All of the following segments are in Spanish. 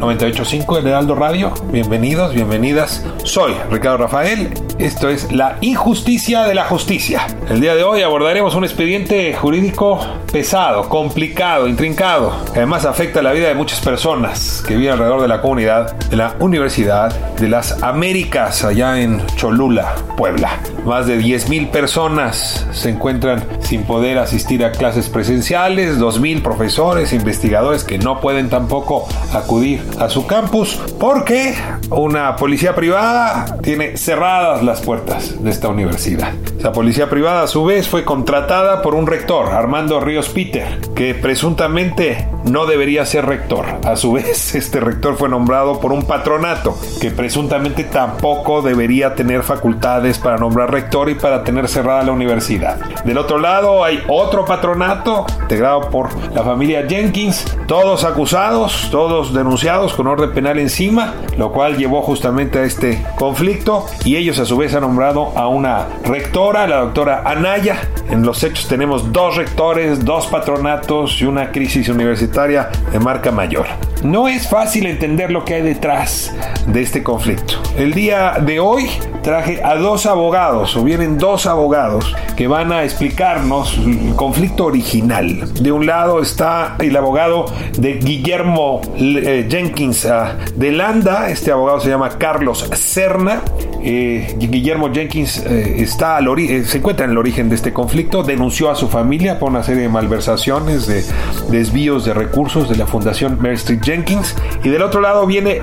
98.5 El Heraldo Radio. Bienvenidos, bienvenidas. Soy Ricardo Rafael. Esto es La Injusticia de la Justicia. El día de hoy abordaremos un expediente jurídico pesado, complicado, intrincado, que además afecta la vida de muchas personas que viven alrededor de la comunidad de la Universidad de las Américas, allá en Cholula, Puebla. Más de 10.000 personas se encuentran sin poder asistir a clases presenciales, 2.000 profesores, investigadores que no pueden tampoco acudir a su campus porque una policía privada tiene cerradas las puertas de esta universidad. Esa policía privada a su vez fue contratada por un rector, Armando Ríos Peter, que presuntamente no debería ser rector. A su vez, este rector fue nombrado por un patronato que presuntamente tampoco debería tener facultades para nombrar rector y para tener cerrada la universidad. Del otro lado hay otro patronato integrado por la familia Jenkins, todos acusados, todos denunciados con orden penal encima, lo cual llevó justamente a este conflicto y ellos a su vez han nombrado a una rectora, la doctora Anaya. En los hechos tenemos dos rectores, dos patronatos y una crisis universitaria de marca mayor. No es fácil entender lo que hay detrás de este conflicto. El día de hoy traje a dos abogados, o vienen dos abogados, que van a explicarnos el conflicto original. De un lado está el abogado de Guillermo eh, Jenkins ah, de Landa, este abogado se llama Carlos Serna. Eh, Guillermo Jenkins eh, está se encuentra en el origen de este conflicto, denunció a su familia por una serie de malversaciones, de desvíos de recursos de la Fundación Mary Street Jenkins. Y del otro lado viene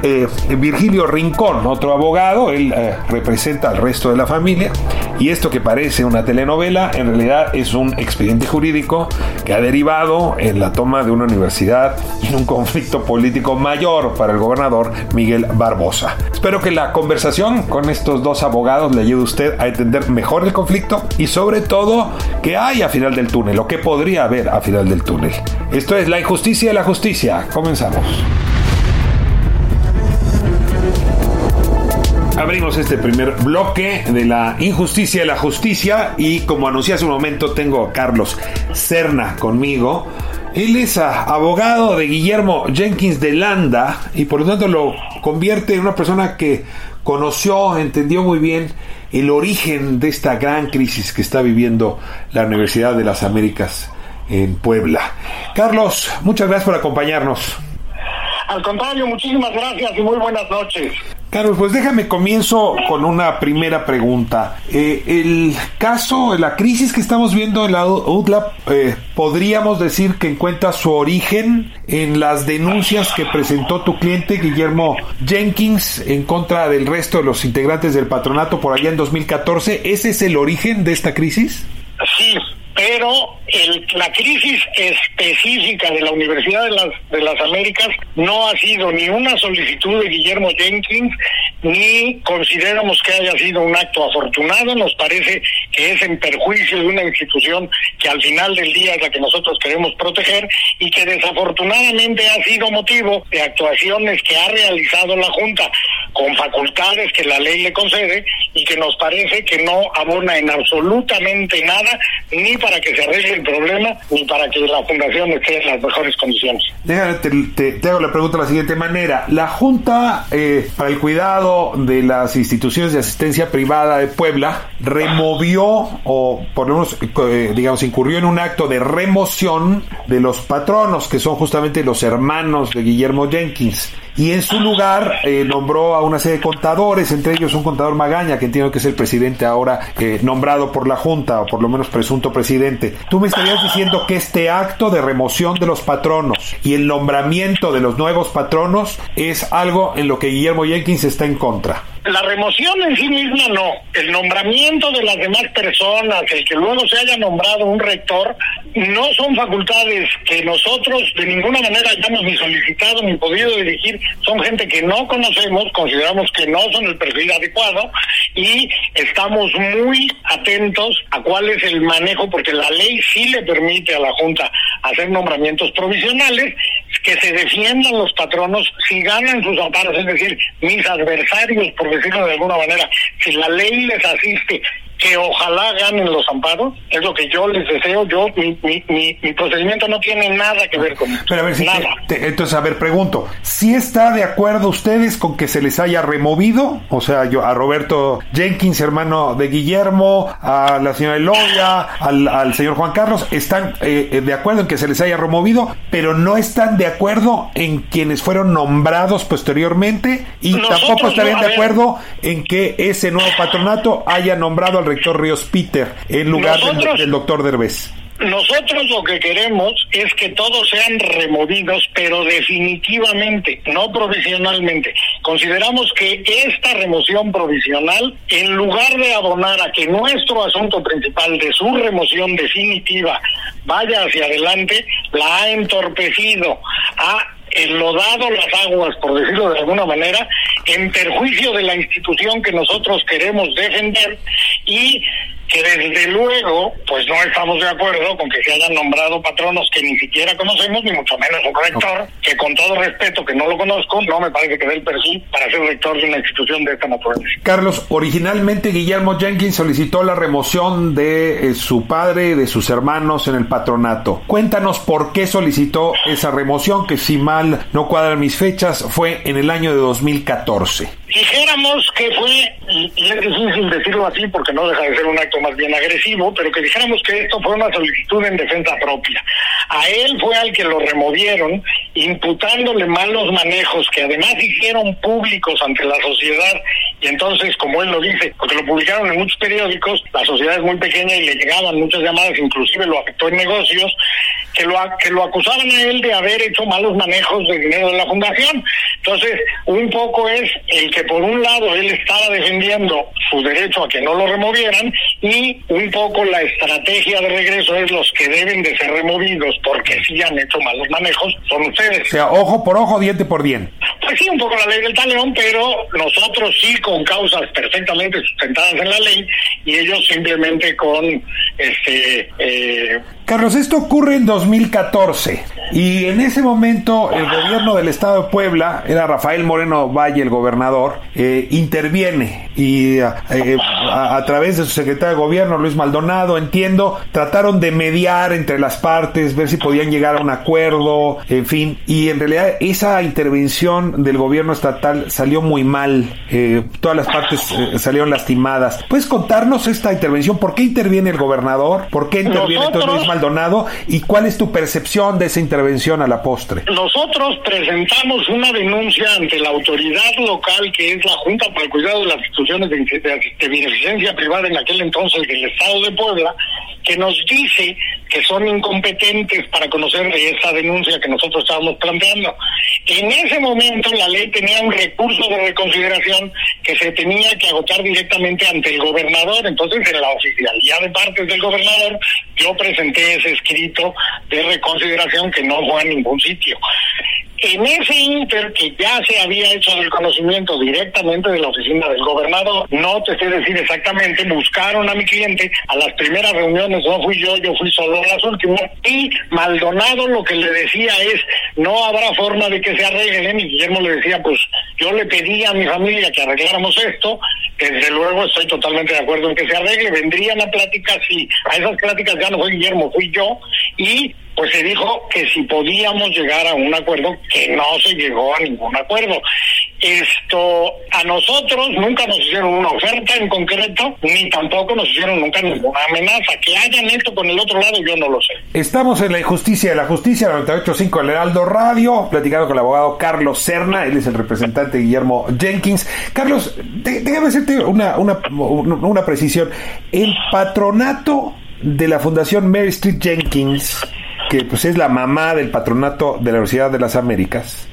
Virgilio Rincón, otro abogado, él representa al resto de la familia. Y esto que parece una telenovela, en realidad es un expediente jurídico que ha derivado en la toma de una universidad y en un conflicto político mayor para el gobernador Miguel Barbosa. Espero que la conversación con estos dos abogados le ayude a usted a entender mejor el conflicto y sobre todo qué hay a final del túnel o qué podría haber a final del túnel. Esto es La injusticia de la justicia. Comenzamos. abrimos este primer bloque de la injusticia de la justicia y como anuncié hace un momento tengo a Carlos Serna conmigo. Él es abogado de Guillermo Jenkins de Landa y por lo tanto lo convierte en una persona que conoció, entendió muy bien el origen de esta gran crisis que está viviendo la Universidad de las Américas en Puebla. Carlos, muchas gracias por acompañarnos. Al contrario, muchísimas gracias y muy buenas noches. Carlos, pues déjame comienzo con una primera pregunta. Eh, el caso, la crisis que estamos viendo en la UTLAP, eh, podríamos decir que encuentra su origen en las denuncias que presentó tu cliente Guillermo Jenkins en contra del resto de los integrantes del patronato por allá en 2014. ¿Ese es el origen de esta crisis? Sí, pero la crisis específica de la Universidad de las, de las Américas no ha sido ni una solicitud de Guillermo Jenkins, ni consideramos que haya sido un acto afortunado, nos parece que es en perjuicio de una institución que al final del día es la que nosotros queremos proteger y que desafortunadamente ha sido motivo de actuaciones que ha realizado la Junta con facultades que la ley le concede y que nos parece que no abona en absolutamente nada, ni para que se arregle el problema, ni para que la fundación esté en las mejores condiciones. Déjame, te, hago la pregunta de la siguiente manera. La Junta eh, para el Cuidado de las Instituciones de Asistencia Privada de Puebla removió o por lo menos, eh, digamos, incurrió en un acto de remoción de los patronos, que son justamente los hermanos de Guillermo Jenkins y en su lugar eh, nombró a una serie de contadores, entre ellos un contador Magaña, que entiendo que es el presidente ahora eh, nombrado por la Junta, o por lo menos presunto presidente. Tú me estarías diciendo que este acto de remoción de los patronos y el nombramiento de los nuevos patronos es algo en lo que Guillermo Jenkins está en contra. La remoción en sí misma no. El nombramiento de las demás personas, el que luego se haya nombrado un rector, no son facultades que nosotros de ninguna manera hayamos ni solicitado ni podido dirigir son gente que no conocemos, consideramos que no son el perfil adecuado y estamos muy atentos a cuál es el manejo, porque la ley sí le permite a la Junta hacer nombramientos provisionales, que se defiendan los patronos si ganan sus amparos, es decir, mis adversarios, por decirlo de alguna manera, si la ley les asiste que ojalá ganen los amparos, es lo que yo les deseo. Yo, mi, mi, mi, procedimiento no tiene nada que ver con eso. Pero a ver, si nada. entonces, a ver, pregunto, ¿si está de acuerdo ustedes con que se les haya removido? O sea, yo a Roberto Jenkins, hermano de Guillermo, a la señora Elodia, al, al señor Juan Carlos, están eh, de acuerdo en que se les haya removido, pero no están de acuerdo en quienes fueron nombrados posteriormente y tampoco estarían de acuerdo en que ese nuevo patronato haya nombrado al rector Ríos Peter en lugar del, doctor Derbez. Nosotros lo que queremos es que todos sean removidos, pero definitivamente, no provisionalmente. Consideramos que esta remoción provisional, en lugar de abonar a que nuestro asunto principal de su remoción definitiva vaya hacia adelante, la ha entorpecido, ha enlodado las aguas, por decirlo de alguna manera, en perjuicio de la institución que nosotros queremos defender y que desde luego, pues no estamos de acuerdo con que se hayan nombrado patronos que ni siquiera conocemos, ni mucho menos un rector, que con todo respeto, que no lo conozco, no me parece que dé el perfil para ser rector de una institución de esta naturaleza. Carlos, originalmente Guillermo Jenkins solicitó la remoción de eh, su padre y de sus hermanos en el patronato. Cuéntanos por qué solicitó esa remoción, que si mal no cuadran mis fechas, fue en el año de 2014. Dijéramos que fue, y es difícil decirlo así porque no deja de ser un acto más bien agresivo, pero que dijéramos que esto fue una solicitud en defensa propia. A él fue al que lo removieron, imputándole malos manejos que además hicieron públicos ante la sociedad y entonces, como él lo dice, porque lo publicaron en muchos periódicos, la sociedad es muy pequeña y le llegaban muchas llamadas, inclusive lo afectó en negocios, que lo, que lo acusaban a él de haber hecho malos manejos de dinero de la fundación. Entonces, un poco es el que por un lado él estaba defendiendo su derecho a que no lo removieran y un poco la estrategia de regreso es los que deben de ser removidos porque sí han hecho malos manejos son ustedes. O sea, ojo por ojo, diente por diente. Pues sí, un poco la ley del taleón, pero nosotros sí con causas perfectamente sustentadas en la ley y ellos simplemente con este eh, Carlos, esto ocurre en 2014 y en ese momento el gobierno del estado de Puebla, era Rafael Moreno Valle el gobernador, eh, interviene y eh, a, través de su secretario gobierno, Luis Maldonado, entiendo, trataron de mediar entre las partes, ver si podían llegar a un acuerdo, en fin, y en realidad esa intervención del gobierno estatal salió muy mal, eh, todas las partes salieron lastimadas. ¿Puedes contarnos esta intervención? ¿Por qué interviene el gobernador? ¿Por qué interviene entonces Luis Maldonado? Y cuál es tu percepción de esa intervención a la postre. Nosotros presentamos una denuncia ante la autoridad local que es la Junta para el Cuidado de las Instituciones de, de Beneficencia Privada en aquel entonces del Estado de Puebla, que nos dice que son incompetentes para conocer esa denuncia que nosotros estábamos planteando. En ese momento la ley tenía un recurso de reconsideración que se tenía que agotar directamente ante el gobernador. Entonces, en la oficialidad de partes del gobernador, yo presenté ese escrito de reconsideración que no fue a ningún sitio. En ese inter que ya se había hecho el conocimiento directamente de la oficina del gobernador, no te sé decir exactamente, buscaron a mi cliente, a las primeras reuniones no fui yo, yo fui solo. Las últimas, y Maldonado lo que le decía es, no habrá forma de que se arreglen, y Guillermo le decía, pues yo le pedí a mi familia que arregláramos esto, desde luego estoy totalmente de acuerdo en que se arregle, vendrían a pláticas, y a esas pláticas ya no fue Guillermo, fui yo, y pues se dijo que si podíamos llegar a un acuerdo, que no se llegó a ningún acuerdo. Esto, a nosotros nunca nos hicieron una oferta en concreto, ni tampoco nos hicieron nunca ninguna amenaza. Que hayan esto con el otro lado, yo no lo sé. Estamos en la injusticia de la justicia, 98.5 El Heraldo Radio, platicando con el abogado Carlos Serna, él es el representante Guillermo Jenkins. Carlos, déjame hacerte una, una, una precisión. El patronato de la Fundación Mary Street Jenkins que pues es la mamá del patronato de la Universidad de las Américas,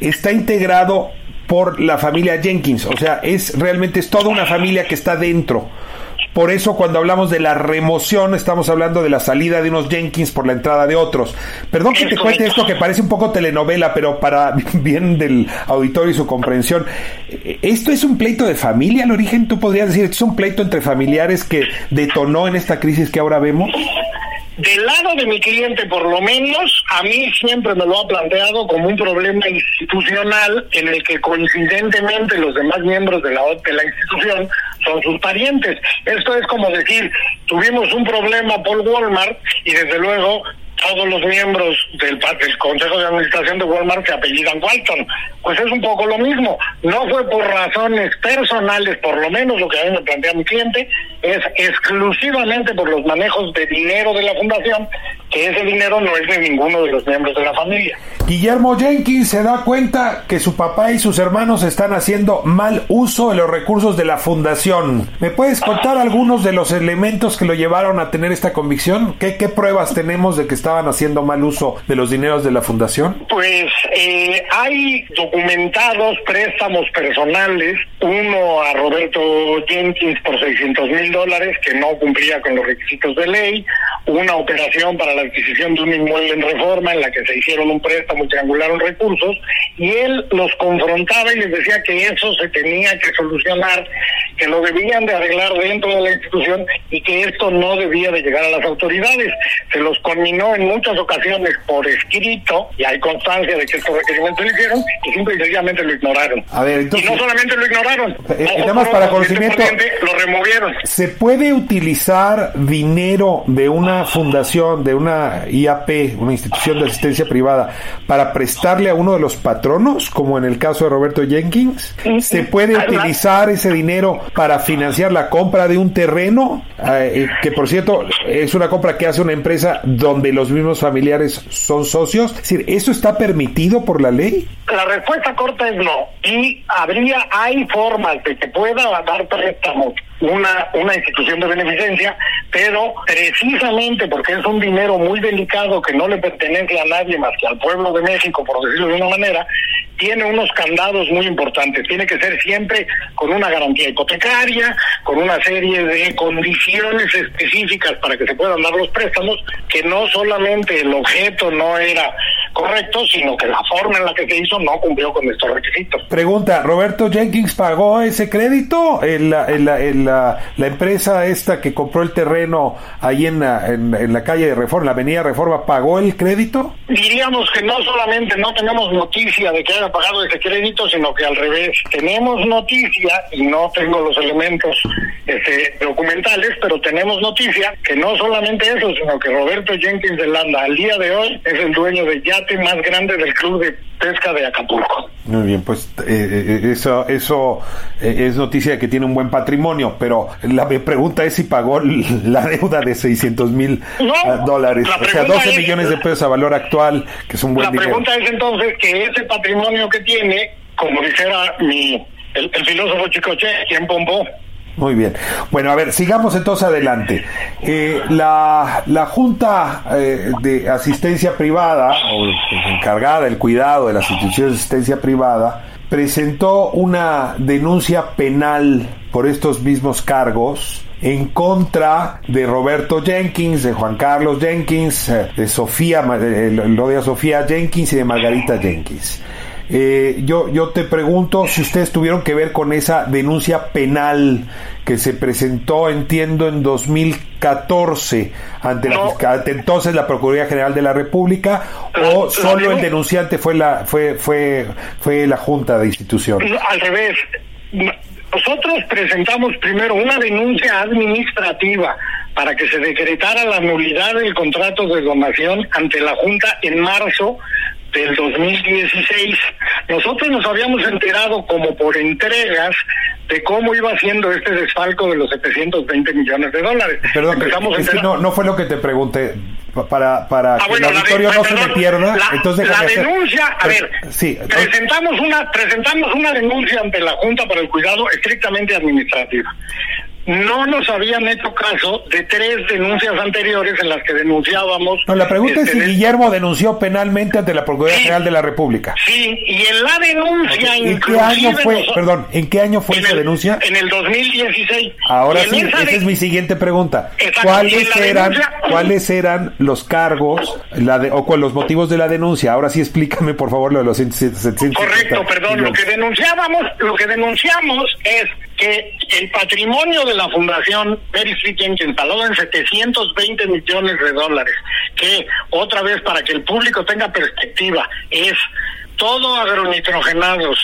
está integrado por la familia Jenkins, o sea, es realmente es toda una familia que está dentro. Por eso cuando hablamos de la remoción estamos hablando de la salida de unos Jenkins por la entrada de otros. Perdón que te cuente esto que parece un poco telenovela, pero para bien del auditorio y su comprensión. ¿Esto es un pleito de familia al origen? ¿Tú podrías decir, esto es un pleito entre familiares que detonó en esta crisis que ahora vemos? Del lado de mi cliente, por lo menos, a mí siempre me lo ha planteado como un problema institucional en el que coincidentemente los demás miembros de la, de la institución son sus parientes. Esto es como decir, tuvimos un problema por Walmart y desde luego todos los miembros del, Consejo de Administración de Walmart se apellidan Walton. Pues es un poco lo mismo. No fue por razones personales, por lo menos lo que a mí me plantea mi cliente, es exclusivamente por los manejos de dinero de la fundación, que ese dinero no es de ninguno de los miembros de la familia. Guillermo Jenkins se da cuenta que su papá y sus hermanos están haciendo mal uso de los recursos de la fundación. ¿Me puedes contar algunos de los elementos que lo llevaron a tener esta convicción? ¿Qué, qué pruebas tenemos de que estaban haciendo mal uso de los dineros de la fundación? Pues eh, hay documentados préstamos personales, uno a Roberto Jenkins por 600 mil dólares que no cumplía con los requisitos de ley, una operación para la adquisición de un inmueble en reforma en la que se hicieron un préstamo y triangularon recursos, y él los confrontaba y les decía que eso se tenía que solucionar, que lo debían de arreglar dentro de la institución y que esto no debía de llegar a las autoridades. Se los conminó en muchas ocasiones por escrito, y hay constancia de que estos requerimientos lo hicieron, y simple y sencillamente lo ignoraron. Y no solamente lo ignoraron, eh, nada más para conocimiento, lo removieron. ¿Se puede utilizar dinero de una fundación, de una IAP, una institución de asistencia privada, para prestarle a uno de los patronos, como en el caso de Roberto Jenkins? ¿Se puede utilizar ese dinero para financiar la compra de un terreno? Eh, que por cierto, es una compra que hace una empresa donde los mismos familiares son socios. Es decir, ¿eso está permitido por la ley? La respuesta corta es no. Y habría, hay formas de que pueda dar préstamos una, una institución de beneficencia, pero precisamente porque es un dinero muy delicado que no le pertenece a nadie más que al pueblo de México, por decirlo de una manera, tiene unos candados muy importantes. Tiene que ser siempre con una garantía hipotecaria, con una serie de condiciones específicas para que se puedan dar los préstamos, que no solamente el objeto no era correcto, sino que la forma en la que se hizo no cumplió con estos requisitos. Pregunta, ¿Roberto Jenkins pagó ese crédito? ¿En la, la, la, empresa esta que compró el terreno ahí en la, en, la calle de Reforma, la avenida Reforma, pagó el crédito? Diríamos que no solamente no tenemos noticia de que haya pagado ese crédito, sino que al revés, tenemos noticia, y no tengo los elementos este, documentales, pero tenemos noticia que no solamente eso, sino que Roberto Jenkins de Landa al día de hoy es el dueño de yate más grande del club de pesca de Acapulco. Muy bien, pues eh, eh, eso, eso eh, es noticia de que tiene un buen patrimonio, pero la pregunta es si pagó la deuda de 600 mil dólares, o sea, 12 millones de pesos a valor actual, que es un buen La pregunta es entonces que ese patrimonio que tiene, como dijera mi, el, filósofo Chicoche, ¿quién bombó? Muy bien. Bueno, a ver, sigamos entonces adelante. Eh, la, la, Junta eh, de Asistencia Privada, o encargada del cuidado de las instituciones de asistencia privada, presentó una denuncia penal por estos mismos cargos en contra de Roberto Jenkins, de Juan Carlos Jenkins, eh, de Sofía, de Sofía Jenkins y de Margarita Jenkins. Eh, yo, yo te pregunto si ustedes tuvieron que ver con esa denuncia penal que se presentó, entiendo, en 2014 ante, la, ante entonces la Procuraduría General de la República, o solo el denunciante fue la, fue, fue, fue la Junta de Institución. Al revés. Nosotros presentamos primero una denuncia administrativa para que se decretara la nulidad del contrato de donación ante la Junta en marzo del 2016. Nosotros nos habíamos enterado como por entregas de cómo iba siendo este desfalco de los 720 millones de dólares. Perdón, es que no, no fue lo que te pregunté. Para, para ah, que el auditorio no se me pierda. La, entonces la denuncia, a ver, sí, presentamos, una, presentamos una denuncia ante la Junta para el Cuidado estrictamente administrativa no nos habían hecho caso de tres denuncias anteriores en las que denunciábamos. No, la pregunta es si este, Guillermo denunció penalmente ante la Procuraduría General de la República. Sí, y en la denuncia ¿En qué año fue, perdón, en qué año fue esa denuncia? En el 2016. Ahora sí, esa, es mi siguiente pregunta. ¿Cuáles eran, ¿Cuáles eran los cargos la de, o los motivos de la denuncia? Ahora sí explícame, por favor, lo de los 700. Correcto, perdón, lo que denunciábamos, lo que denunciamos es que el patrimonio de la Fundación Mary Street Jenkins, instalado en 720 millones de dólares, que otra vez para que el público tenga perspectiva, es todo agronitrogenados,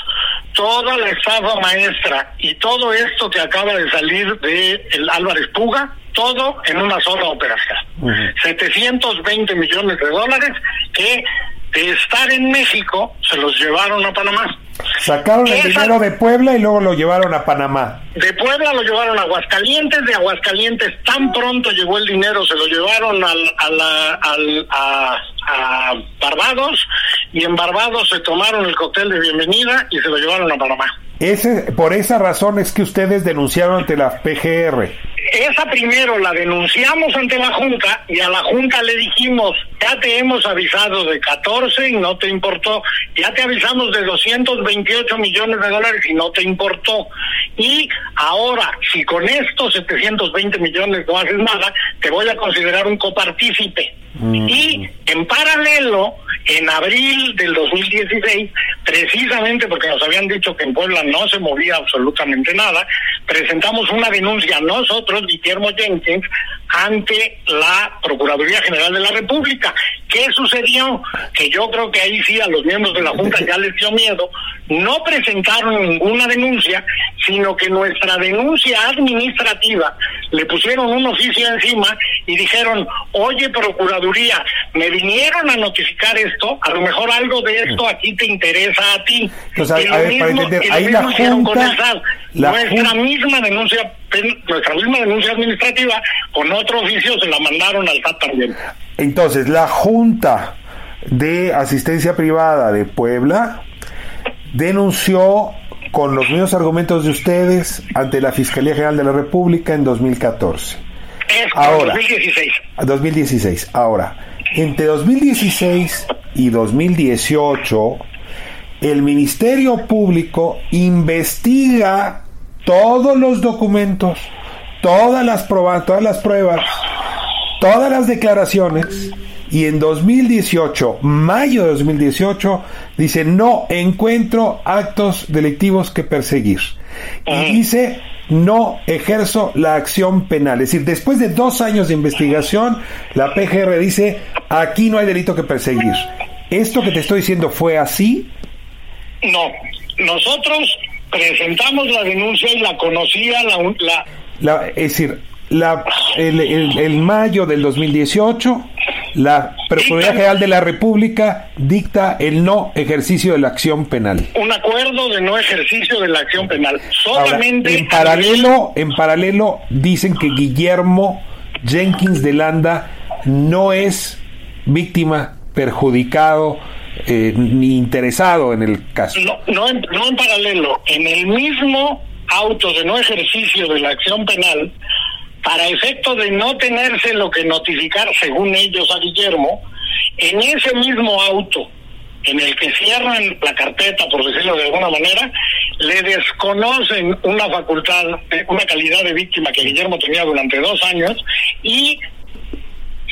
toda la estafa maestra y todo esto que acaba de salir de el Álvarez Puga, todo en una sola operación. 720 millones de dólares que de estar en México se los llevaron a Panamá. Sacaron el dinero de Puebla y luego lo llevaron a Panamá. De Puebla lo llevaron a Aguascalientes, de Aguascalientes tan pronto llegó el dinero, se lo llevaron al, a, a Barbados y en Barbados se tomaron el cóctel de bienvenida y se lo llevaron a Panamá. Ese, por esa razón es que ustedes denunciaron ante la PGR. Esa primero la denunciamos ante la Junta y a la Junta le dijimos, ya te hemos avisado de 14 y no te importó, ya te avisamos de 228 millones de dólares y no te importó. Y ahora, si con estos 720 millones no haces nada, te voy a considerar un copartícipe. Mm. Y en paralelo, en abril del 2016, precisamente porque nos habían dicho que en Puebla no se movía absolutamente nada, presentamos una denuncia nosotros, Guillermo Jenkins, ante la Procuraduría General de la República. ¿Qué sucedió? Que yo creo que ahí sí a los miembros de la Junta ya les dio miedo. No presentaron ninguna denuncia, sino que nuestra denuncia administrativa le pusieron un oficio encima y dijeron, oye Procuraduría, me vinieron a notificar esto, a lo mejor algo de esto aquí te interesa a ti. Entonces, a, ver, para entender, ahí la Junta... nuestra misma denuncia nuestra misma denuncia administrativa con otro oficio se la mandaron al SAT también. Entonces, la Junta de Asistencia Privada de Puebla denunció con los mismos argumentos de ustedes ante la Fiscalía General de la República en 2014. Es Ahora, 2016. 2016. Ahora, entre 2016 y 2018, el Ministerio Público investiga todos los documentos, todas las pruebas, todas las pruebas, todas las declaraciones y en 2018, mayo de 2018, dice no encuentro actos delictivos que perseguir. Y dice no ejerzo la acción penal. Es decir, después de dos años de investigación, la PGR dice aquí no hay delito que perseguir. ¿Esto que te estoy diciendo fue así? No, nosotros presentamos la denuncia y la conocía la... es decir, la, el, mayo del 2018, la Procuraduría General de la República dicta el no ejercicio de la acción penal. Un acuerdo de no ejercicio de la acción penal. Solamente en paralelo, en paralelo dicen que Guillermo Jenkins de Landa no es víctima, perjudicado eh, ni interesado en el caso. No, no en, no en paralelo, en el mismo auto de no ejercicio de la acción penal, para efecto de no tenerse lo que notificar, según ellos, a Guillermo, en ese mismo auto en el que cierran la carpeta, por decirlo de alguna manera, le desconocen una facultad, una calidad de víctima que Guillermo tenía durante dos años y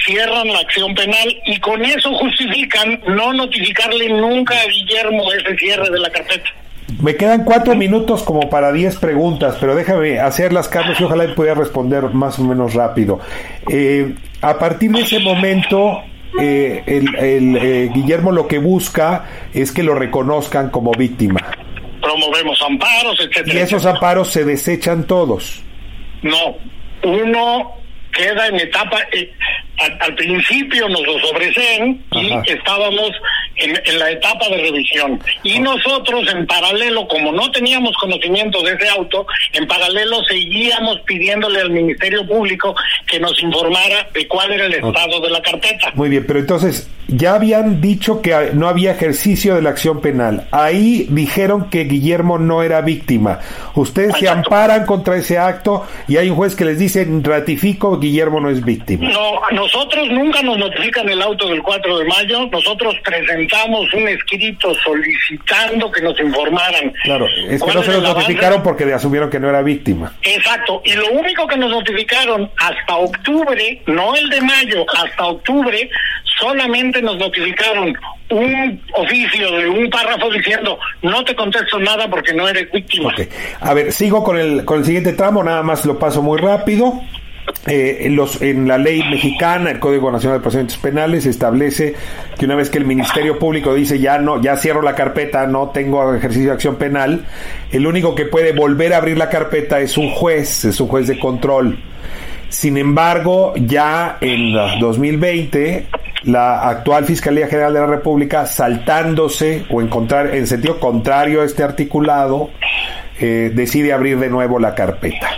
cierran la acción penal y con eso justifican no notificarle nunca a Guillermo ese cierre de la carpeta. Me quedan cuatro minutos como para diez preguntas, pero déjame hacerlas, Carlos, y ojalá pueda responder más o menos rápido. Eh, a partir de ese momento, eh, el, eh, Guillermo lo que busca es que lo reconozcan como víctima. Promovemos amparos, etcétera. Y esos amparos se desechan todos. No, uno queda en etapa, eh, al, principio nos lo sobreseen y estábamos en, la etapa de revisión. Y nosotros en paralelo, como no teníamos conocimiento de ese auto, en paralelo seguíamos pidiéndole al Ministerio Público que nos informara de cuál era el estado de la carpeta. Muy bien, pero entonces ya habían dicho que no había ejercicio de la acción penal. Ahí dijeron que Guillermo no era víctima. Ustedes se amparan contra ese acto y hay un juez que les dice ratifico Guillermo no es víctima. No, nosotros nunca nos notifican el auto del 4 de mayo. Nosotros presentamos un escrito solicitando que nos informaran. Claro, es que no se nos notificaron porque asumieron que no era víctima. Exacto, y lo único que nos notificaron hasta octubre, no el de mayo, hasta octubre, solamente nos notificaron un oficio de un párrafo diciendo no te contesto nada porque no eres víctima. A ver, sigo con el, con el siguiente tramo, nada más lo paso muy rápido. Eh, en, la ley mexicana, el Código Nacional de Procedimientos Penales establece que una vez que el Ministerio Público dice ya no, ya cierro la carpeta, no tengo ejercicio de acción penal, el único que puede volver a abrir la carpeta es un juez, es un juez de control. Sin embargo, ya en 2020, la actual Fiscalía General de la República, saltándose o encontrar en sentido contrario a este articulado, eh, decide abrir de nuevo la carpeta.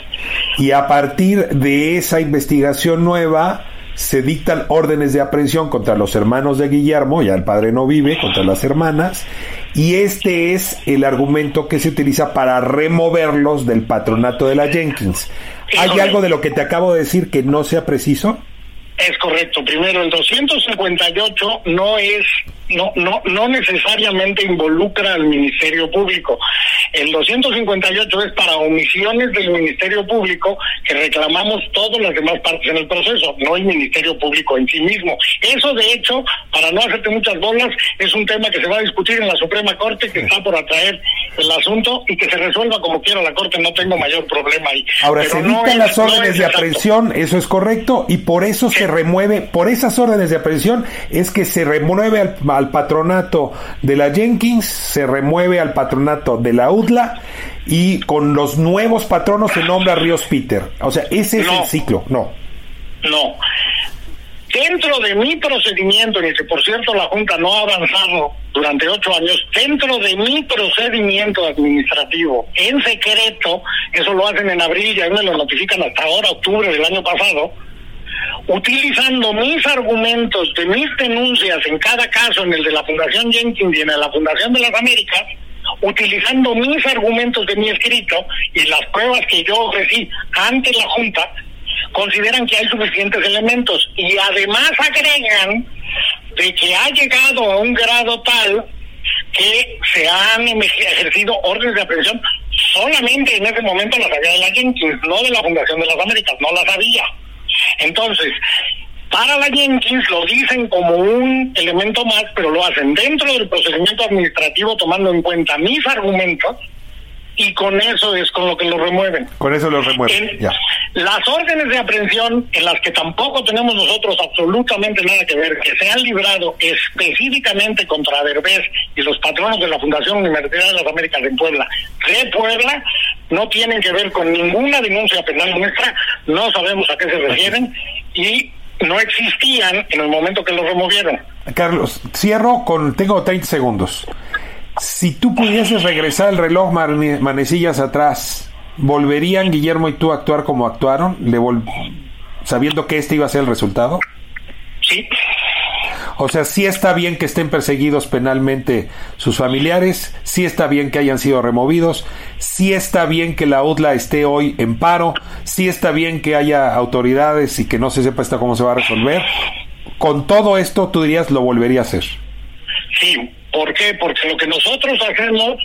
Y a partir de esa investigación nueva, se dictan órdenes de aprehensión contra los hermanos de Guillermo, ya el padre no vive, contra las hermanas, y este es el argumento que se utiliza para removerlos del patronato de la Jenkins. ¿Hay algo de lo que te acabo de decir que no sea preciso? Es correcto. Primero, el 258 no es no, no, no necesariamente involucra al Ministerio Público. El 258 es para omisiones del Ministerio Público que reclamamos todas las demás partes en el proceso, no el Ministerio Público en sí mismo. Eso, de hecho, para no hacerte muchas bolas, es un tema que se va a discutir en la Suprema Corte, que está por atraer el asunto y que se resuelva como quiera la Corte, no tengo mayor problema ahí. Ahora, se dictan las órdenes de aprehensión, eso es correcto, y por eso se remueve, por esas órdenes de aprehensión es que se remueve al al patronato de la Jenkins, se remueve al patronato de la UDLA y con los nuevos patronos se nombra Ríos Peter. O sea, ese es el ciclo, no. No. Dentro de mi procedimiento, en el que por cierto la Junta no ha avanzado durante ocho años, dentro de mi procedimiento administrativo, en secreto, eso lo hacen en abril y ahí me lo notifican hasta ahora, octubre del año pasado, utilizando mis argumentos de mis denuncias en cada caso, en el de la Fundación Jenkins y en la Fundación de las Américas, utilizando mis argumentos de mi escrito y las pruebas que yo ofrecí ante la Junta, consideran que hay suficientes elementos y además agregan de que ha llegado a un grado tal que se han ejercido órdenes de aprehensión solamente en ese momento las había de la Jenkins, no de la Fundación de las Américas, no las había. Entonces, para la Jenkins lo dicen como un elemento más, pero lo hacen dentro del procedimiento administrativo tomando en cuenta mis argumentos y con eso es con lo que lo remueven. Con eso lo remueven. Las órdenes de aprehensión en las que tampoco tenemos nosotros absolutamente nada que ver, que se han librado específicamente contra Derbez y los patronos de la Fundación Universidad de las Américas en Puebla, de Puebla, no tienen que ver con ninguna denuncia penal nuestra, no sabemos a qué se refieren y no existían en el momento que lo removieron. Carlos, cierro con, tengo 30 segundos. Si tú pudieses regresar el reloj manecillas atrás, ¿volverían Guillermo y tú a actuar como actuaron, le sabiendo que este iba a ser el resultado? Sí. O sea, sí está bien que estén perseguidos penalmente sus familiares, sí está bien que hayan sido removidos, sí está bien que la UDLA esté hoy en paro, sí está bien que haya autoridades y que no se sepa hasta cómo se va a resolver. Con todo esto, tú dirías, lo volvería a hacer. Sí, ¿por qué? Porque lo que nosotros hacemos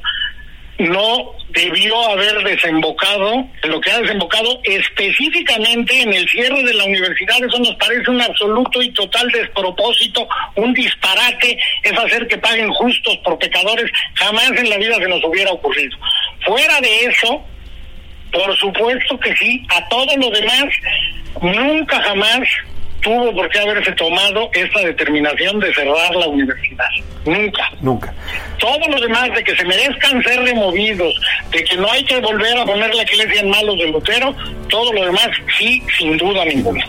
no debió haber desembocado, lo que ha desembocado específicamente en el cierre de la universidad. Eso nos parece un absoluto y total despropósito, un disparate, es hacer que paguen justos por pecadores. Jamás en la vida se nos hubiera ocurrido. Fuera de eso, por supuesto que sí, a todo lo demás, nunca jamás tuvo por qué haberse tomado esta determinación de cerrar la universidad. Nunca. Nunca. Todo lo demás de que se merezcan ser removidos, de que no hay que volver a poner la iglesia en malos de Lutero, todo lo demás sí, sin duda ninguna.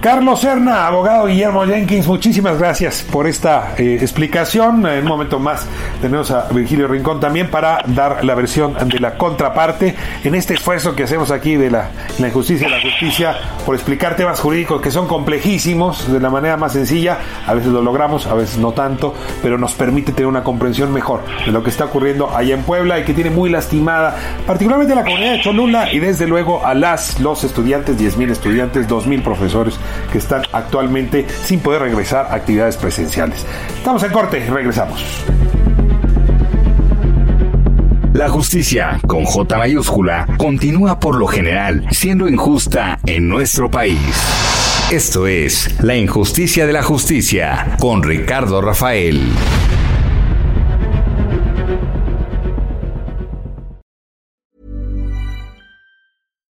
Carlos Serna, abogado Guillermo Jenkins, muchísimas gracias por esta eh, explicación. En un momento más tenemos a Virgilio Rincón también para dar la versión de la contraparte en este esfuerzo que hacemos aquí de la, injusticia y la justicia por explicar temas jurídicos que son complejísimos de la manera más sencilla. A veces lo logramos, a veces no tanto, pero nos permite tener una comprensión mejor de lo que está ocurriendo allá en Puebla y que tiene muy lastimada, particularmente la comunidad de Cholula y desde luego a las, los estudiantes, 10.000 estudiantes, 2.000 profesores que están actualmente sin poder regresar a actividades presenciales. Estamos en corte, regresamos. La justicia, con J mayúscula, continúa por lo general siendo injusta en nuestro país. Esto es La injusticia de la justicia con Ricardo Rafael.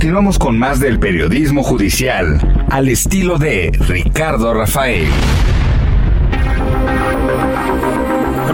Continuamos con más del periodismo judicial al estilo de Ricardo Rafael.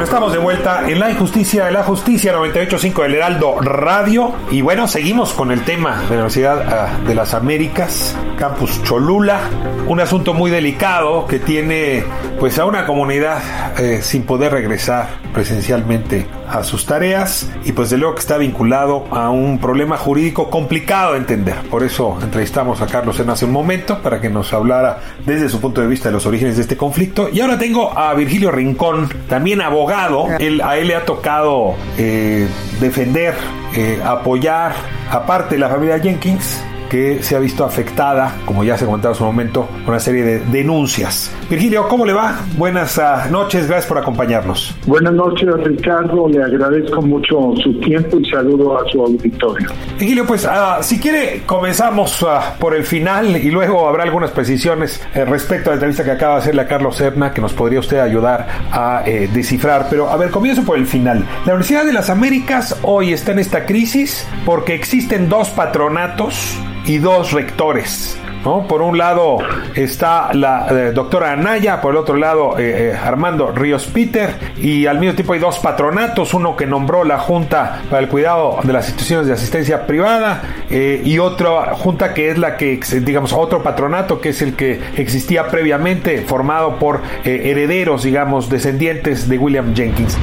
Estamos de vuelta en la injusticia de la justicia 98.5 del Heraldo Radio. Y bueno, seguimos con el tema de la Universidad ah, de las Américas, Campus Cholula. Un asunto muy delicado que tiene pues a una comunidad eh, sin poder regresar presencialmente a sus tareas y pues de luego que está vinculado a un problema jurídico complicado de entender. Por eso entrevistamos a Carlos en hace un momento para que nos hablara desde su punto de vista de los orígenes de este conflicto. Y ahora tengo a Virgilio Rincón, también abogado. Él, a él le ha tocado eh, defender, eh, apoyar, aparte la familia Jenkins, que se ha visto afectada, como ya se comentaba en su momento, con una serie de denuncias. Virgilio, ¿cómo le va? Buenas uh, noches, gracias por acompañarnos. Buenas noches, Ricardo, le agradezco mucho su tiempo y saludo a su auditorio. Virgilio, pues uh, si quiere comenzamos uh, por el final y luego habrá algunas precisiones eh, respecto a la entrevista que acaba de hacerle a Carlos Serna que nos podría usted ayudar a eh, descifrar. Pero a ver, comienzo por el final. La Universidad de las Américas hoy está en esta crisis porque existen dos patronatos y dos rectores. ¿no? Por un lado está la eh, doctora Anaya, por el otro lado eh, eh, Armando Ríos Peter, y al mismo tiempo hay dos patronatos, uno que nombró la Junta para el Cuidado de las Instituciones de Asistencia Privada y otra junta que es la que, digamos, otro patronato que es el que existía previamente, formado por herederos, digamos, descendientes de William Jenkins.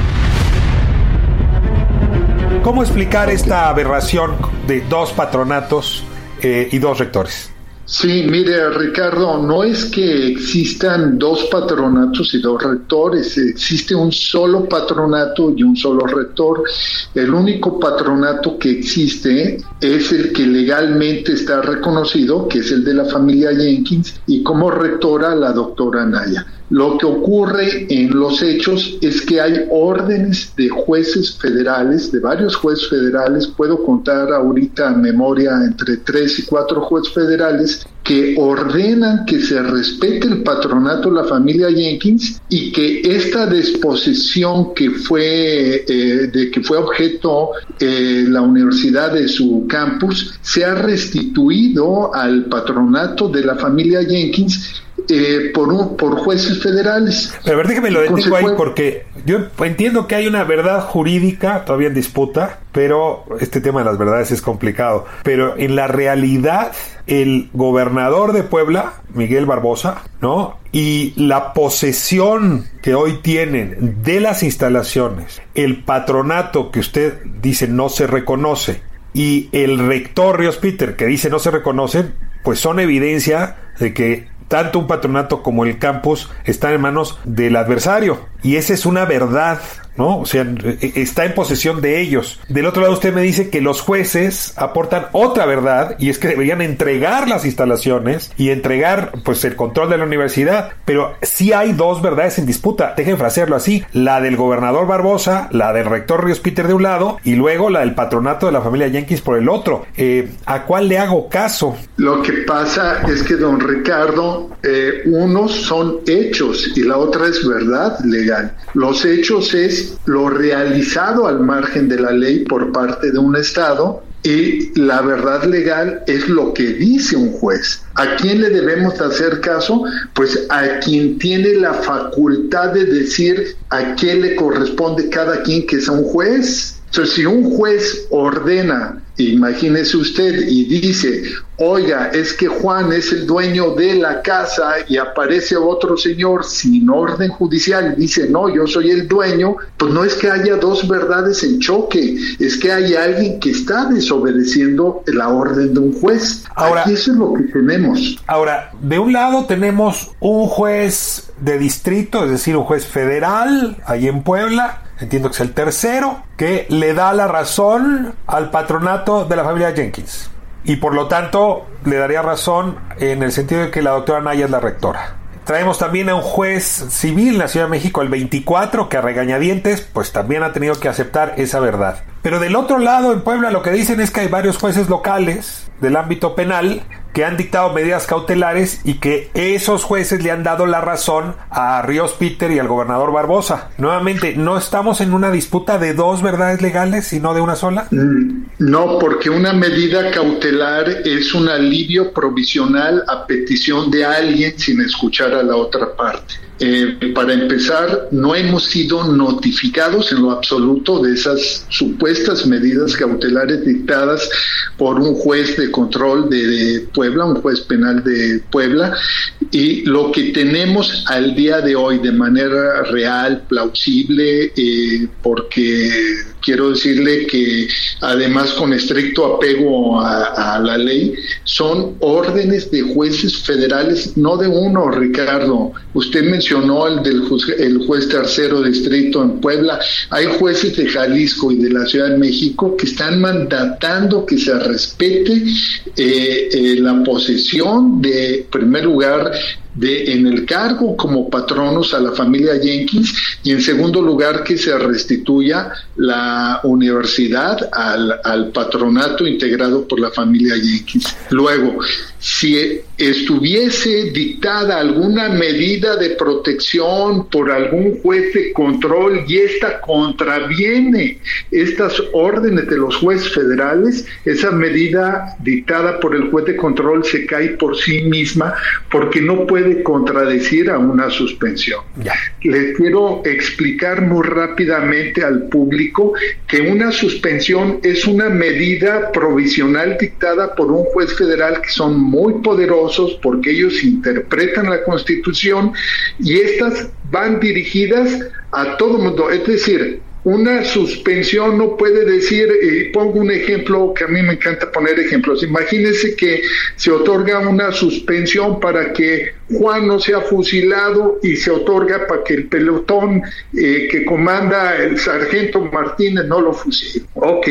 ¿Cómo explicar esta aberración de dos patronatos y dos rectores? Sí, mire Ricardo, no es que existan dos patronatos y dos rectores, existe un solo patronato y un solo rector. El único patronato que existe es el que legalmente está reconocido, que es el de la familia Jenkins, y como rectora la doctora Naya. Lo que ocurre en los hechos es que hay órdenes de jueces federales, de varios jueces federales, puedo contar ahorita en memoria entre tres y cuatro jueces federales, que ordenan que se respete el patronato de la familia Jenkins y que esta disposición que fue eh, de que fue objeto eh, la universidad de su campus sea restituido al patronato de la familia Jenkins eh, por, un, por jueces federales. Pero a ver, déjeme lo detengo ahí porque yo entiendo que hay una verdad jurídica todavía en disputa, pero este tema de las verdades es complicado. Pero en la realidad, el gobernador de Puebla, Miguel Barbosa, ¿no? Y la posesión que hoy tienen de las instalaciones, el patronato que usted dice no se reconoce, y el rector Ríos Peter que dice no se reconocen, pues son evidencia de que tanto un patronato como el campus están en manos del adversario. Y esa es una verdad ¿no? O sea, e, está en posesión de ellos. Del otro lado usted me dice que los jueces aportan otra verdad y es que deberían entregar las instalaciones y entregar pues el control de la universidad, pero sí hay dos verdades en disputa, dejen frasearlo así, la del gobernador Barbosa, la del rector Ríos Peter de un lado y luego la del patronato de la familia Jenkins por el otro. Eh, ¿A cuál le hago caso? Lo que pasa es que don Ricardo, eh, unos son hechos y la otra es verdad legal. Los hechos es lo realizado al margen de la ley por parte de un Estado y la verdad legal es lo que dice un juez. ¿A quién le debemos hacer caso? Pues a quien tiene la facultad de decir a qué le corresponde cada quien que es un juez. Entonces, si un juez ordena Imagínese usted y dice, oiga, es que Juan es el dueño de la casa y aparece otro señor sin orden judicial y dice, no, yo soy el dueño, pues no es que haya dos verdades en choque, es que hay alguien que está desobedeciendo la orden de un juez. Ahora, eso es lo que tenemos. Ahora, de un lado tenemos un juez de distrito, es decir, un juez federal, ahí en Puebla, entiendo que es el tercero, que le da la razón al patronato de la familia Jenkins. Y por lo tanto le daría razón en el sentido de que la doctora Naya es la rectora. Traemos también a un juez civil en la Ciudad de México, el 24, que a regañadientes, pues también ha tenido que aceptar esa verdad. Pero del otro lado, en Puebla, lo que dicen es que hay varios jueces locales del ámbito penal que han dictado medidas cautelares y que esos jueces le han dado la razón a Ríos Peter y al gobernador Barbosa. Nuevamente, ¿no estamos en una disputa de dos verdades legales y no de una sola? Mm, no, porque una medida cautelar es un alivio provisional a petición de alguien sin escuchar a la otra parte. Eh, para empezar, no hemos sido notificados en lo absoluto de esas supuestas medidas cautelares dictadas por un juez de control de, Puebla, un juez penal de Puebla, y lo que tenemos al día de hoy de manera real, plausible, eh, porque quiero decirle que además con estricto apego a, la ley, son órdenes de jueces federales, no de uno, Ricardo. Usted mencionó el del el juez tercero distrito en Puebla. Hay jueces de Jalisco y de la Ciudad de México que están mandatando que se respete eh, eh, la posesión de, en primer lugar, de en el cargo como patronos a la familia Jenkins y en segundo lugar que se restituya la universidad al, al patronato integrado por la familia Jenkins. Luego, si estuviese dictada alguna medida de protección por algún juez de control y esta contraviene estas órdenes de los jueces federales, esa medida dictada por el juez de control se cae por sí misma porque no puede contradecir a una suspensión. Les quiero explicar muy rápidamente al público que una suspensión es una medida provisional dictada por un juez federal que son muy poderosos porque ellos interpretan la Constitución y estas van dirigidas a todo mundo. Es decir, una suspensión no puede decir, eh, pongo un ejemplo que a mí me encanta poner ejemplos, imagínense que se otorga una suspensión para que Juan no sea fusilado y se otorga para que el pelotón eh, que comanda el sargento Martínez no lo fusile. Ok,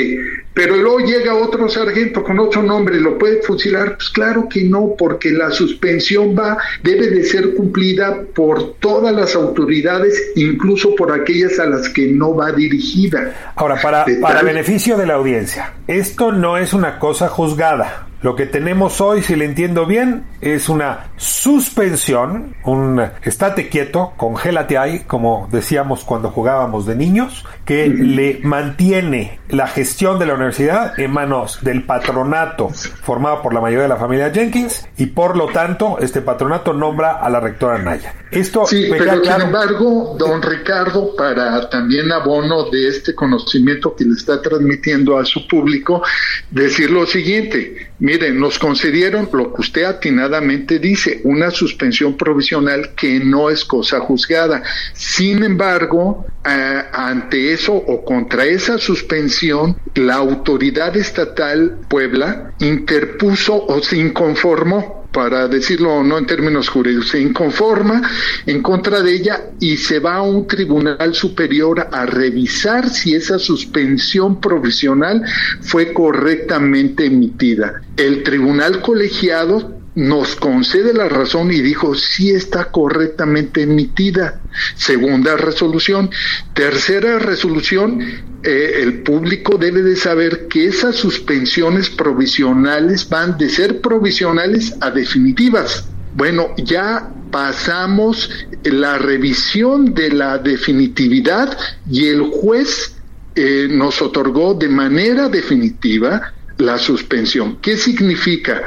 pero luego llega otro sargento con otro nombre, ¿lo puede fusilar? Pues claro que no, porque la suspensión va, debe de ser cumplida por todas las autoridades, incluso por aquellas a las que no va dirigida. Ahora, para, para beneficio de la audiencia, esto no es una cosa juzgada Lo que tenemos hoy, si le entiendo bien, es una suspensión, un estate quieto, congélate ahí, como decíamos cuando jugábamos de niños, que le mantiene la gestión de la universidad en manos del patronato formado por la mayoría de la familia Jenkins y por lo tanto este patronato nombra a la rectora Naya. Esto sí, pero sin embargo, don Ricardo, para también abono de este conocimiento que le está transmitiendo a su público, decir lo siguiente, miren, nos concedieron lo que usted atinadamente dice, una suspensión provisional que no es cosa juzgada. Sin embargo, eh, ante eso o contra esa suspensión, la autoridad estatal Puebla interpuso o se inconformó para decirlo no en términos jurídicos, se inconforma en contra de ella y se va a un tribunal superior a revisar si esa suspensión provisional fue correctamente emitida. El tribunal colegiado nos concede la razón y dijo sí está correctamente emitida. Segunda resolución. Tercera resolución, eh, el público debe de saber que esas suspensiones provisionales van de ser provisionales a definitivas. Bueno, ya pasamos la revisión de la definitividad y el juez eh, nos otorgó de manera definitiva la suspensión. ¿Qué significa?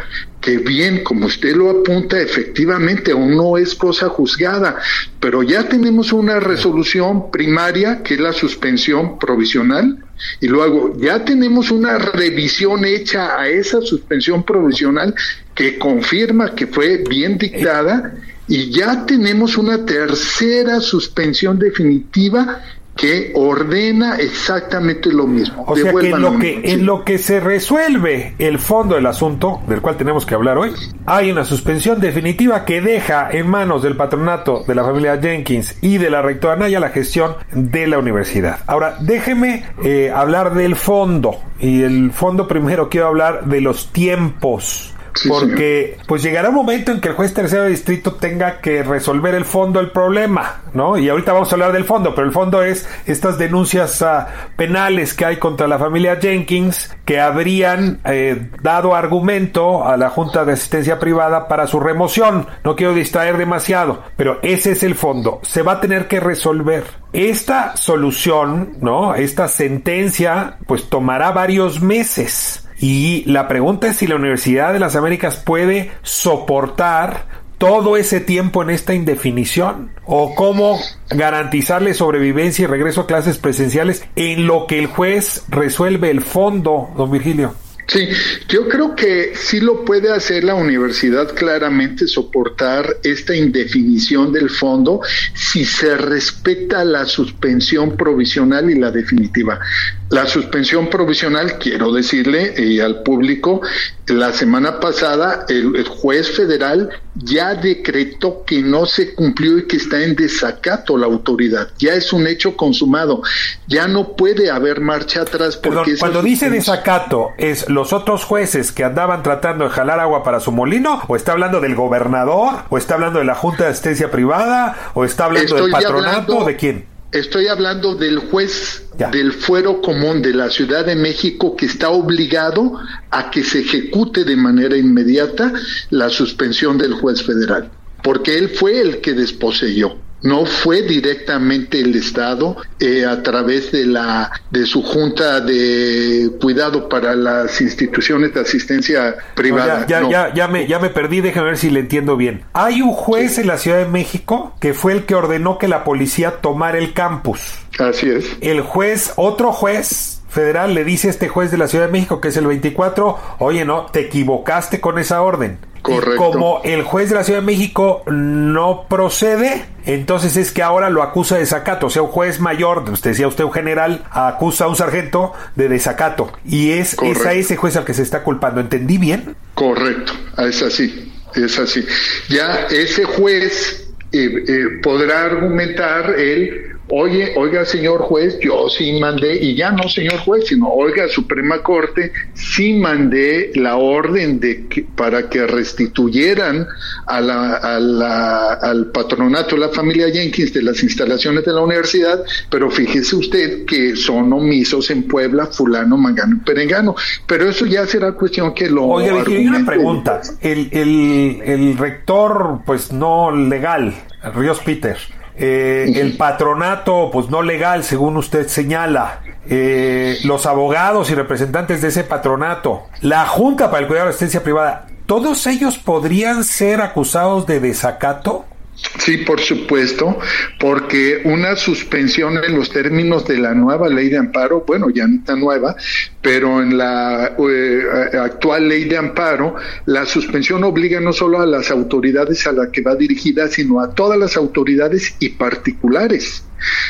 que bien, como usted lo apunta, efectivamente aún no es cosa juzgada, pero ya tenemos una resolución primaria que es la suspensión provisional y luego ya tenemos una revisión hecha a esa suspensión provisional que confirma que fue bien dictada y ya tenemos una tercera suspensión definitiva que ordena exactamente lo mismo. O sea que en lo que, en lo que se resuelve el fondo del asunto, del cual tenemos que hablar hoy, hay una suspensión definitiva que deja en manos del patronato de la familia Jenkins y de la rectora Naya la gestión de la universidad. Ahora, déjeme eh, hablar del fondo. Y el fondo primero quiero hablar de los tiempos porque pues llegará un momento en que el juez tercero de distrito tenga que resolver el fondo del problema, ¿no? Y ahorita vamos a hablar del fondo, pero el fondo es estas denuncias ah, penales que hay contra la familia Jenkins que habrían eh, dado argumento a la Junta de Asistencia Privada para su remoción. No quiero distraer demasiado, pero ese es el fondo. Se va a tener que resolver. Esta solución, ¿no? Esta sentencia, pues tomará varios meses. Y la pregunta es si la Universidad de las Américas puede soportar todo ese tiempo en esta indefinición o cómo garantizarle sobrevivencia y regreso a clases presenciales en lo que el juez resuelve el fondo, don Virgilio. Sí, yo creo que sí lo puede hacer la universidad claramente soportar esta indefinición del fondo si se respeta la suspensión provisional y la definitiva. La suspensión provisional, quiero decirle eh, al público, la semana pasada el, juez federal ya decretó que no se cumplió y que está en desacato la autoridad. Ya es un hecho consumado. Ya no puede haber marcha atrás. Porque cuando dice desacato, ¿es los otros jueces que andaban tratando de jalar agua para su molino? ¿O está hablando del gobernador? ¿O está hablando de la Junta de Asistencia Privada? ¿O está hablando del patronato? ¿De quién? Estoy hablando del juez del fuero común de la Ciudad de México que está obligado a que se ejecute de manera inmediata la suspensión del juez federal, porque él fue el que desposeyó no fue directamente el Estado eh, a través de la de su junta de cuidado para las instituciones de asistencia privada. ya, ya, ya, me, ya me perdí, déjame ver si le entiendo bien. Hay un juez en la Ciudad de México que fue el que ordenó que la policía tomara el campus. Así es. El juez, otro juez federal le dice a este juez de la Ciudad de México, que es el 24, oye, no, te equivocaste con esa orden. Correcto. como el juez de la Ciudad de México no procede, entonces es que ahora lo acusa de desacato. O sea, un juez mayor, usted decía usted un general, acusa a un sargento de desacato. Y es, a ese juez al que se está culpando. ¿Entendí bien? Correcto, es así, es así. Ya ese juez eh, eh, podrá argumentar él oye, oiga, señor juez, yo sí mandé, y ya no, señor juez, sino, oiga, Suprema Corte, sí mandé la orden de que, para que restituyeran a la, a la, al patronato de la familia Jenkins de las instalaciones de la universidad, pero fíjese usted que son omisos en Puebla, fulano, mangano y perengano. Pero eso ya será cuestión que lo... Oye, una pregunta. El, el, el rector, pues no legal, Ríos Peter, eh, el patronato, pues no legal, según usted señala, eh, los abogados y representantes de ese patronato, la Junta para el Cuidado de la Asistencia Privada, ¿todos ellos podrían ser acusados de desacato? Sí, por supuesto, porque una suspensión en los términos de la nueva ley de amparo, bueno, ya no está nueva, pero en la eh, actual ley de amparo, la suspensión obliga no solo a las autoridades a las que va dirigida, sino a todas las autoridades y particulares.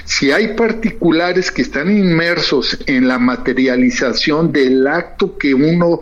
Si hay particulares que están inmersos en la materialización del acto que uno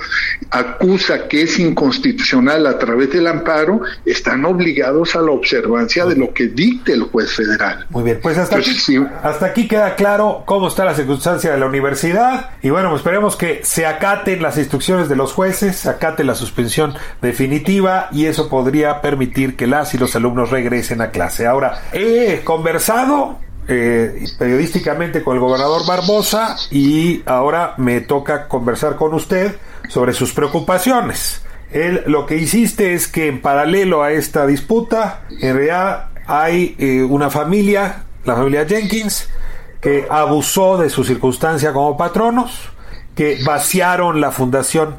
acusa que es inconstitucional a través del amparo, están obligados a la observancia de lo que dicte el juez federal. Muy bien, pues hasta, aquí, hasta aquí queda claro cómo está la circunstancia de la universidad y bueno, pues esperemos que se acaten las instrucciones de los jueces, se acate la suspensión definitiva y eso podría permitir que las y los alumnos regresen a clase. Ahora, he conversado eh, periodísticamente con el gobernador Barbosa y ahora me toca conversar con usted sobre sus preocupaciones. Él lo que hiciste es que en paralelo a esta disputa, en realidad hay eh, una familia, la familia Jenkins, que abusó de su circunstancia como patronos, que vaciaron la fundación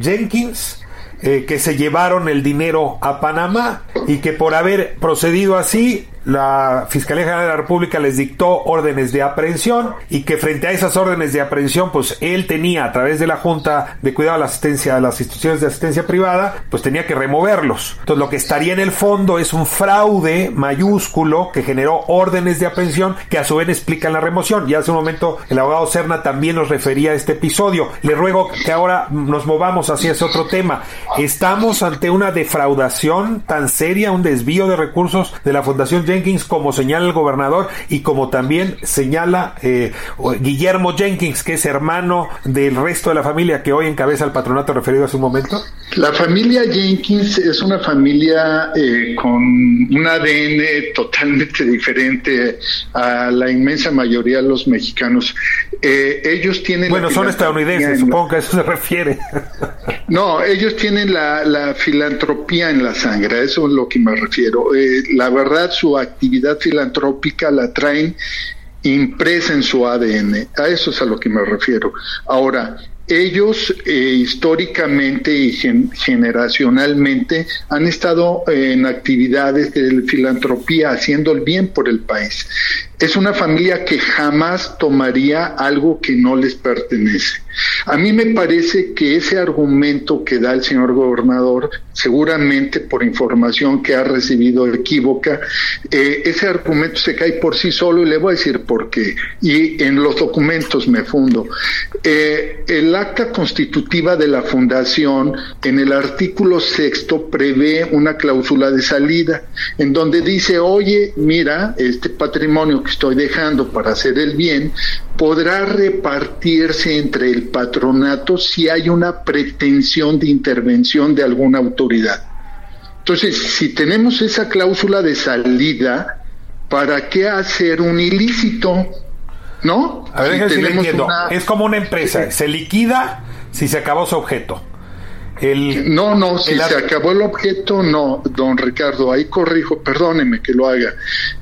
Jenkins, eh, que se llevaron el dinero a Panamá y que por haber procedido así la Fiscalía General de la República les dictó órdenes de aprehensión y que frente a esas órdenes de aprehensión, pues él tenía a través de la Junta de Cuidado de la Asistencia de las instituciones de asistencia privada, pues tenía que removerlos. Entonces lo que estaría en el fondo es un fraude mayúsculo que generó órdenes de aprehensión que a su vez explican la remoción. Y hace un momento el abogado Serna también nos refería a este episodio. Le ruego que ahora nos movamos hacia ese otro tema. Estamos ante una defraudación tan seria, un desvío de recursos de la Fundación James Jenkins, como señala el gobernador y como también señala eh, Guillermo Jenkins, que es hermano del resto de la familia que hoy encabeza el patronato referido hace un momento? La familia Jenkins es una familia eh, con un ADN totalmente diferente a la inmensa mayoría de los mexicanos. Eh, ellos tienen... Bueno, son estadounidenses, supongo que a eso se refiere. No, ellos tienen la, la, filantropía en la sangre, eso es lo que me refiero. la verdad, su actividad filantrópica la traen impresa en su ADN. A eso es a lo que me refiero. Ahora, ellos eh, históricamente y generacionalmente han estado en actividades de filantropía haciendo el bien por el país. Es una familia que jamás tomaría algo que no les pertenece. A mí me parece que ese argumento que da el señor gobernador, seguramente por información que ha recibido equívoca, eh, ese argumento se cae por sí solo y le voy a decir por qué. Y en los documentos me fundo. Eh, el acta constitutiva de la fundación, en el artículo sexto, prevé una cláusula de salida, en donde dice, oye, mira, este patrimonio que estoy dejando para hacer el bien, podrá repartirse entre el patronato si hay una pretensión de intervención de alguna autoridad. Entonces, si tenemos esa cláusula de salida, ¿para qué hacer un ilícito? ¿No? A ver, si Es como una empresa, se liquida si se acabó su objeto no, no, si se acabó el objeto, no, don Ricardo, ahí corrijo, perdóneme que lo haga.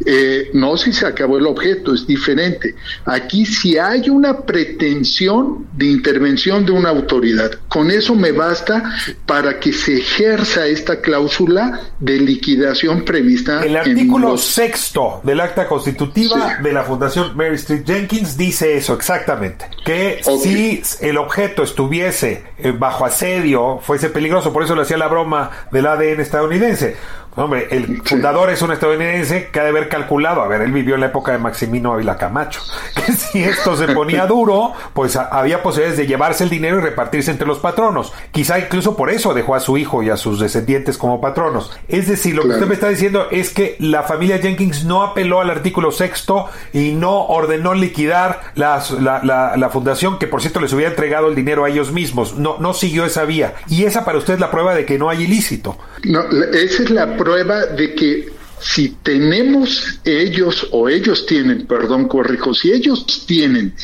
Eh, no, si se acabó el objeto, es diferente. Aquí si hay una pretensión de intervención de una autoridad, con eso me basta para que se ejerza esta cláusula de liquidación prevista. El artículo sexto del acta constitutiva de la Fundación Mary Street Jenkins dice eso exactamente, que si el objeto estuviese eh, bajo asedio, fuese peligroso, por eso le hacía la broma del ADN estadounidense. Hombre, el fundador es un estadounidense que ha de haber calculado, a ver, él vivió en la época de Maximino Ávila Camacho, que si esto se ponía duro, pues había posibilidades de llevarse el dinero y repartirse entre los patronos. Quizá incluso por eso dejó a su hijo y a sus descendientes como patronos. Es decir, lo que usted me está diciendo es que la familia Jenkins no apeló al artículo sexto y no ordenó liquidar la, la, fundación, que por cierto les hubiera entregado el dinero a ellos mismos. No, no siguió esa vía. Y esa para usted es la prueba de que no hay ilícito. No, esa es la prueba de que si tenemos ellos o ellos tienen, perdón, corrijo, si ellos tienen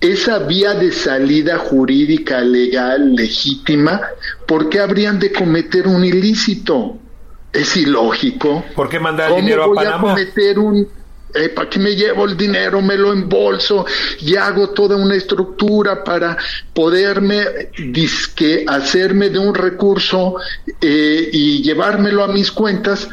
esa vía de salida jurídica, legal, legítima, ¿por qué habrían de cometer un ilícito? Es ilógico. ¿Por qué mandar dinero a Panamá? A cometer un, eh, ¿Para qué me llevo el dinero? Me lo embolso y hago toda una estructura para poderme disque, hacerme de un recurso eh, y llevármelo a mis cuentas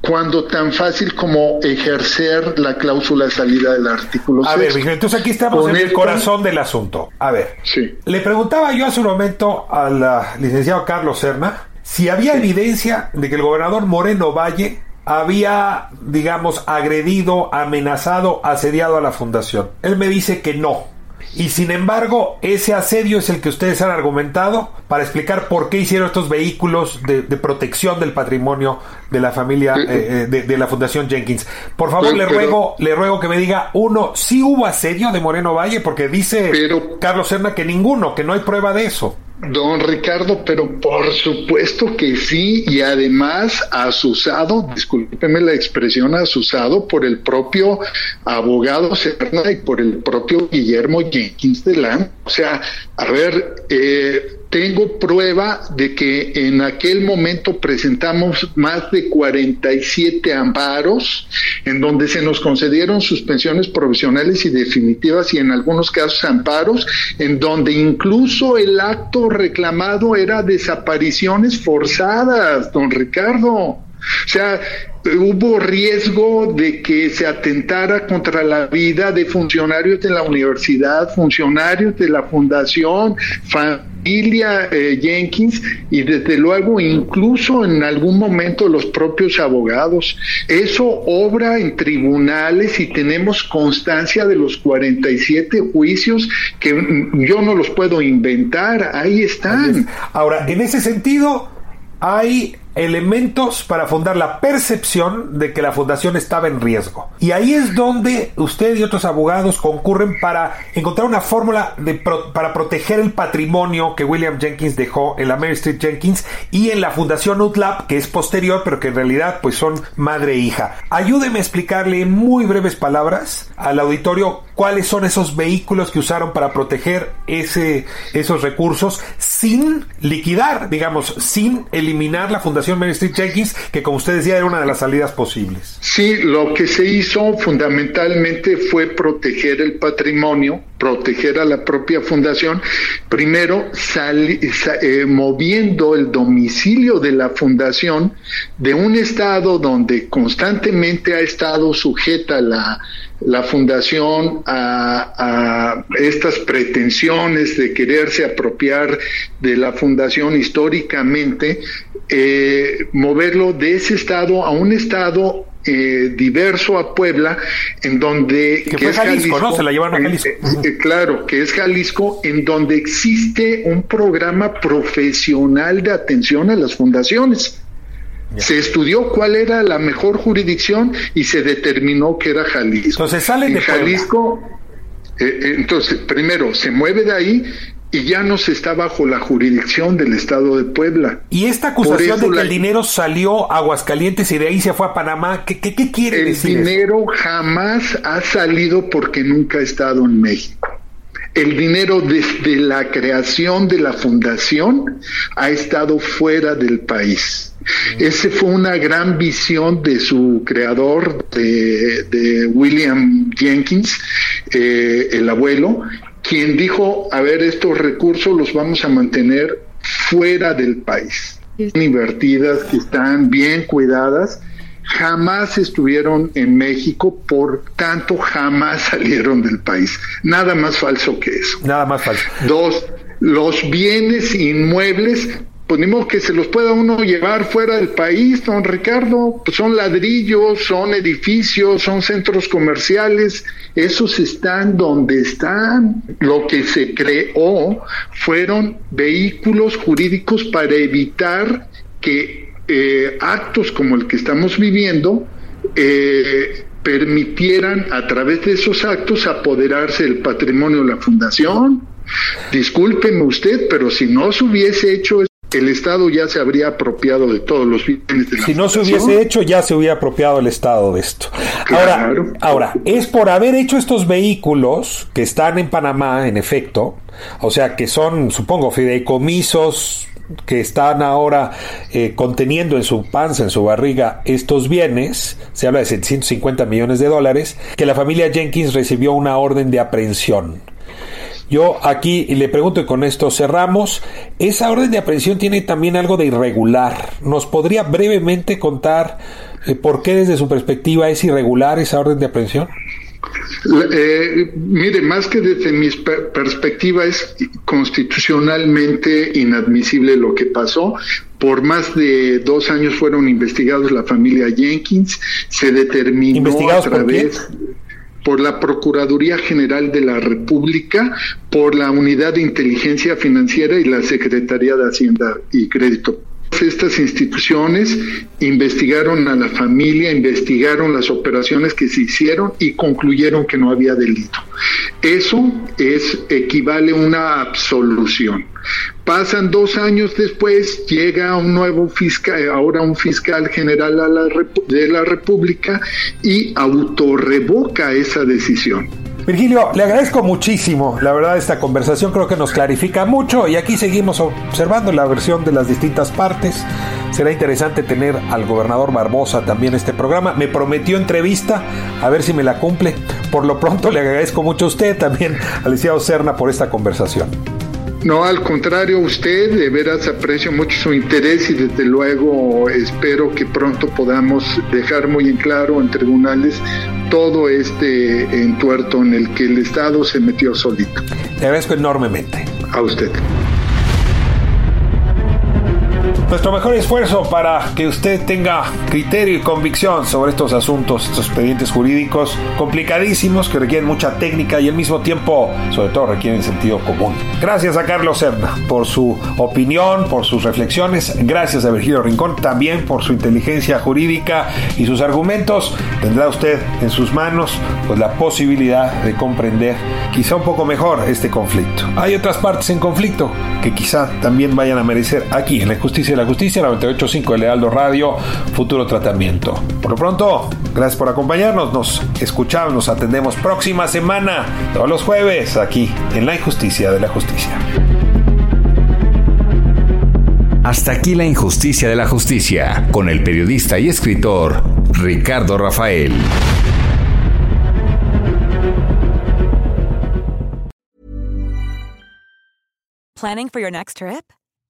cuando tan fácil como ejercer la cláusula de salida del artículo A ver, entonces aquí estamos en el corazón del asunto. A ver, sí. le preguntaba yo hace un momento al licenciado Carlos Serna si había evidencia de que el gobernador Moreno Valle había, digamos, agredido, amenazado, asediado a la fundación. Él me dice que no. Y sin embargo, ese asedio es el que ustedes han argumentado para explicar por qué hicieron estos vehículos de, protección del patrimonio de la familia, eh, eh, de, la Fundación Jenkins. Por favor, le ruego, le ruego que me diga, uno, si hubo asedio de Moreno Valle, porque dice Carlos Serna que ninguno, que no hay prueba de eso. Don Ricardo, pero por supuesto que sí, y además asusado, discúlpeme la expresión, asusado por el propio abogado Serna y por el propio Guillermo Jenkins Delán. O sea, a ver, eh, tengo prueba de que en aquel momento presentamos más de 47 amparos en donde se nos concedieron suspensiones provisionales y definitivas y en algunos casos amparos en donde incluso el acto reclamado era desapariciones forzadas, don Ricardo. O sea, hubo riesgo de que se atentara contra la vida de funcionarios de la universidad, funcionarios de la fundación, familia eh, Jenkins y desde luego incluso en algún momento los propios abogados. Eso obra en tribunales y tenemos constancia de los 47 juicios que yo no los puedo inventar, ahí están. Ahora, en ese sentido, hay elementos para fundar la percepción de que la fundación estaba en riesgo. Y ahí es donde usted y otros abogados concurren para encontrar una fórmula para proteger el patrimonio que William Jenkins dejó en la Mary Street Jenkins y en la fundación UTLAB, que es posterior, pero que en realidad pues son madre e hija. Ayúdeme a explicarle en muy breves palabras al auditorio cuáles son esos vehículos que usaron para proteger ese, esos recursos sin liquidar, digamos, sin eliminar la fundación Mary Street Jenkins, que como usted decía era una de las salidas posibles. Sí, lo que se hizo fundamentalmente fue proteger el patrimonio, proteger a la propia fundación, primero eh, moviendo el domicilio de la fundación de un estado donde constantemente ha estado sujeta la la fundación a, estas pretensiones de quererse apropiar de la fundación históricamente, eh, moverlo de ese estado a un estado eh, diverso a Puebla, en donde... Que, es Jalisco, ¿no? Se la llevaron a Jalisco. Eh, claro, que es Jalisco, en donde existe un programa profesional de atención a las fundaciones. Se estudió cuál era la mejor jurisdicción y se determinó que era Jalisco. Entonces sale de Jalisco. Eh, eh, entonces, primero se mueve de ahí y ya no se está bajo la jurisdicción del Estado de Puebla. Y esta acusación de que el dinero salió a Aguascalientes y de ahí se fue a Panamá, ¿qué, qué, quiere decir? El dinero jamás ha salido porque nunca ha estado en México. El dinero desde la creación de la fundación ha estado fuera del país. Esa fue una gran visión de su creador, de, William Jenkins, eh, el abuelo, quien dijo, a ver, estos recursos los vamos a mantener fuera del país, invertidas, que están bien cuidadas, jamás estuvieron en México, por tanto jamás salieron del país. Nada más falso que eso. Nada más falso. Dos, los bienes inmuebles pues ni modo que se los pueda uno llevar fuera del país, don Ricardo, pues son ladrillos, son edificios, son centros comerciales, esos están donde están. Lo que se creó fueron vehículos jurídicos para evitar que eh, actos como el que estamos viviendo eh, permitieran a través de esos actos apoderarse del patrimonio de la fundación. Discúlpeme usted, pero si no se hubiese hecho el Estado ya se habría apropiado de todos los bienes de la Si no se hubiese hecho, ya se hubiera apropiado el Estado de esto. Ahora, ahora, es por haber hecho estos vehículos que están en Panamá, en efecto, o sea, que son, supongo, fideicomisos que están ahora eh, conteniendo en su panza, en su barriga, estos bienes, se habla de 750 millones de dólares, que la familia Jenkins recibió una orden de aprehensión. Yo aquí le pregunto y con esto cerramos, esa orden de aprehensión tiene también algo de irregular. ¿Nos podría brevemente contar eh, por qué desde su perspectiva es irregular esa orden de aprehensión? Eh, mire, más que desde mi perspectiva es constitucionalmente inadmisible lo que pasó. Por más de dos años fueron investigados la familia Jenkins, se determinó a través por la Procuraduría General de la República, por la Unidad de Inteligencia Financiera y la Secretaría de Hacienda y Crédito estas instituciones investigaron a la familia, investigaron las operaciones que se hicieron y concluyeron que no había delito. Eso es equivale a una absolución. Pasan dos años después, llega un nuevo fiscal, ahora un fiscal general de la República y autorrevoca esa decisión. Virgilio, le agradezco muchísimo. La verdad, esta conversación creo que nos clarifica mucho y aquí seguimos observando la versión de las distintas partes. Será interesante tener al gobernador Barbosa también este programa. Me prometió entrevista, a ver si me la cumple. Por lo pronto, le agradezco mucho a usted, también al licenciado Serna, por esta conversación. No, al contrario, usted de veras aprecio mucho su interés y desde luego espero que pronto podamos dejar muy en claro en tribunales todo este entuerto en el que el Estado se metió solito. Le agradezco enormemente. A usted. Nuestro mejor esfuerzo para que usted tenga criterio y convicción sobre estos asuntos, estos expedientes jurídicos complicadísimos que requieren mucha técnica y al mismo tiempo, sobre todo, requieren sentido común. Gracias a Carlos Serna por su opinión, por sus reflexiones. Gracias a Virgilio Rincón también por su inteligencia jurídica y sus argumentos. Tendrá usted en sus manos pues, la posibilidad de comprender quizá un poco mejor este conflicto. Hay otras partes en conflicto que quizá también vayan a merecer aquí en la justicia la Justicia, 985 de Lealdo Radio, Futuro Tratamiento. Por lo pronto, gracias por acompañarnos. Nos escuchamos, nos atendemos próxima semana, todos los jueves, aquí en La Injusticia de la Justicia. Hasta aquí la injusticia de la justicia, con el periodista y escritor Ricardo Rafael. Planning for your next trip?